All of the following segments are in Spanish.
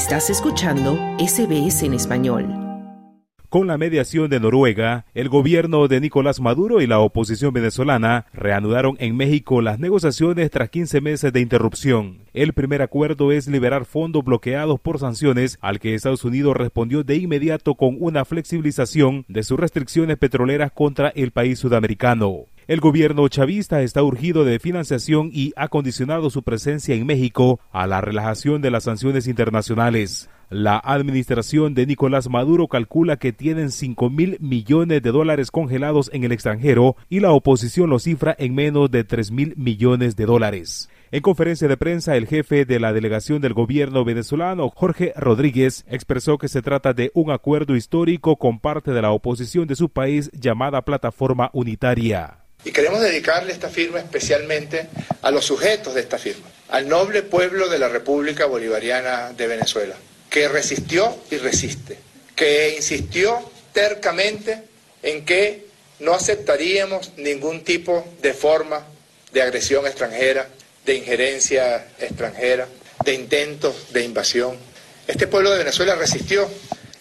Estás escuchando SBS en español. Con la mediación de Noruega, el gobierno de Nicolás Maduro y la oposición venezolana reanudaron en México las negociaciones tras 15 meses de interrupción. El primer acuerdo es liberar fondos bloqueados por sanciones, al que Estados Unidos respondió de inmediato con una flexibilización de sus restricciones petroleras contra el país sudamericano. El gobierno chavista está urgido de financiación y ha condicionado su presencia en México a la relajación de las sanciones internacionales. La administración de Nicolás Maduro calcula que tienen 5 mil millones de dólares congelados en el extranjero y la oposición lo cifra en menos de 3 mil millones de dólares. En conferencia de prensa, el jefe de la delegación del gobierno venezolano, Jorge Rodríguez, expresó que se trata de un acuerdo histórico con parte de la oposición de su país llamada Plataforma Unitaria. Y queremos dedicarle esta firma especialmente a los sujetos de esta firma, al noble pueblo de la República Bolivariana de Venezuela, que resistió y resiste, que insistió tercamente en que no aceptaríamos ningún tipo de forma de agresión extranjera, de injerencia extranjera, de intentos de invasión. Este pueblo de Venezuela resistió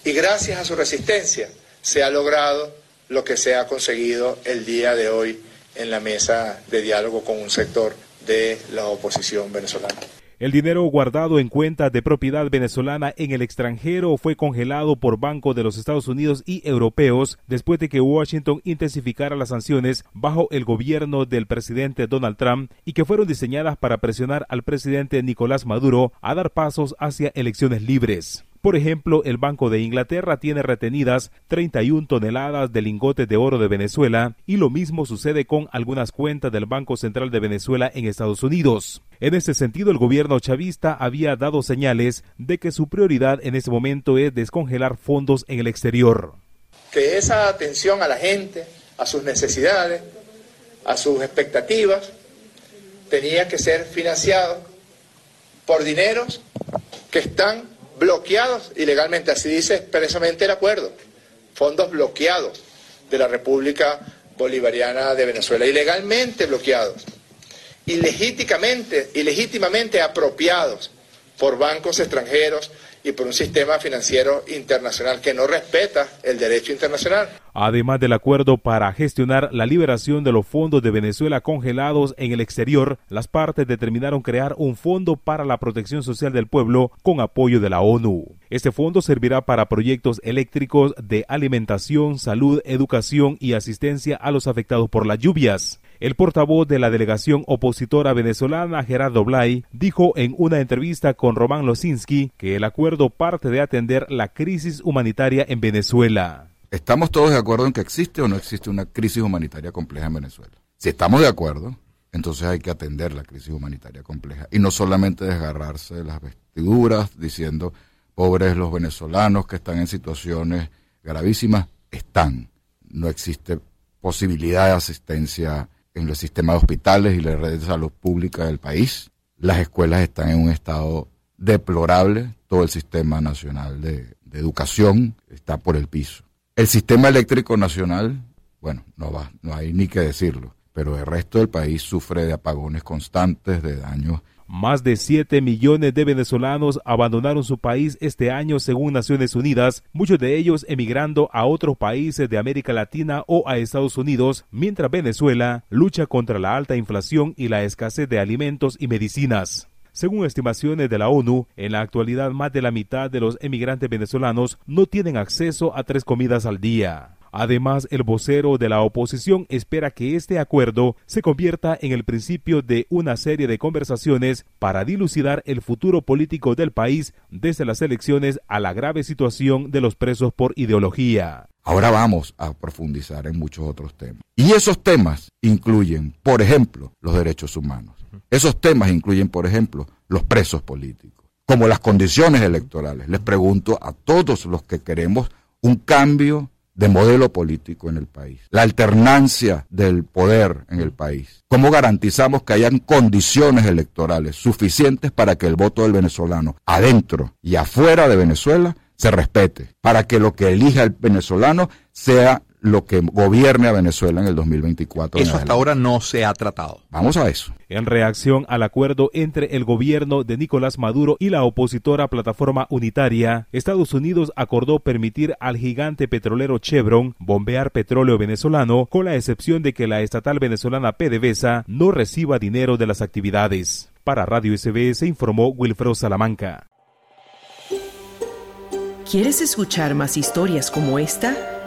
y gracias a su resistencia se ha logrado lo que se ha conseguido el día de hoy en la mesa de diálogo con un sector de la oposición venezolana. El dinero guardado en cuentas de propiedad venezolana en el extranjero fue congelado por bancos de los Estados Unidos y europeos después de que Washington intensificara las sanciones bajo el gobierno del presidente Donald Trump y que fueron diseñadas para presionar al presidente Nicolás Maduro a dar pasos hacia elecciones libres. Por ejemplo, el Banco de Inglaterra tiene retenidas 31 toneladas de lingotes de oro de Venezuela y lo mismo sucede con algunas cuentas del Banco Central de Venezuela en Estados Unidos. En ese sentido, el gobierno chavista había dado señales de que su prioridad en ese momento es descongelar fondos en el exterior. Que esa atención a la gente, a sus necesidades, a sus expectativas, tenía que ser financiado por dineros que están bloqueados ilegalmente, así dice expresamente el acuerdo, fondos bloqueados de la República Bolivariana de Venezuela, ilegalmente bloqueados, ilegítimamente, ilegítimamente apropiados por bancos extranjeros y por un sistema financiero internacional que no respeta el derecho internacional. Además del acuerdo para gestionar la liberación de los fondos de Venezuela congelados en el exterior, las partes determinaron crear un fondo para la protección social del pueblo con apoyo de la ONU. Este fondo servirá para proyectos eléctricos de alimentación, salud, educación y asistencia a los afectados por las lluvias. El portavoz de la delegación opositora venezolana, Gerardo Blay, dijo en una entrevista con Román Losinski que el acuerdo parte de atender la crisis humanitaria en Venezuela. ¿Estamos todos de acuerdo en que existe o no existe una crisis humanitaria compleja en Venezuela? Si estamos de acuerdo, entonces hay que atender la crisis humanitaria compleja y no solamente desgarrarse de las vestiduras diciendo pobres los venezolanos que están en situaciones gravísimas, están. No existe posibilidad de asistencia en los sistemas de hospitales y las redes de salud pública del país. Las escuelas están en un estado deplorable, todo el sistema nacional de, educación está por el piso. El sistema eléctrico nacional, bueno, no va, no hay ni que decirlo, pero el resto del país sufre de apagones constantes, de daños más de 7 millones de venezolanos abandonaron su país este año según Naciones Unidas, muchos de ellos emigrando a otros países de América Latina o a Estados Unidos, mientras Venezuela lucha contra la alta inflación y la escasez de alimentos y medicinas. Según estimaciones de la ONU, en la actualidad más de la mitad de los emigrantes venezolanos no tienen acceso a tres comidas al día. Además, el vocero de la oposición espera que este acuerdo se convierta en el principio de una serie de conversaciones para dilucidar el futuro político del país desde las elecciones a la grave situación de los presos por ideología. Ahora vamos a profundizar en muchos otros temas. Y esos temas incluyen, por ejemplo, los derechos humanos. Esos temas incluyen, por ejemplo, los presos políticos, como las condiciones electorales. Les pregunto a todos los que queremos un cambio de modelo político en el país, la alternancia del poder en el país. ¿Cómo garantizamos que hayan condiciones electorales suficientes para que el voto del venezolano adentro y afuera de Venezuela se respete, para que lo que elija el venezolano sea lo que gobierne a Venezuela en el 2024. Eso hasta ahora no se ha tratado. Vamos a eso. En reacción al acuerdo entre el gobierno de Nicolás Maduro y la opositora Plataforma Unitaria, Estados Unidos acordó permitir al gigante petrolero Chevron bombear petróleo venezolano, con la excepción de que la estatal venezolana PDVSA no reciba dinero de las actividades. Para Radio SBS informó Wilfredo Salamanca. ¿Quieres escuchar más historias como esta?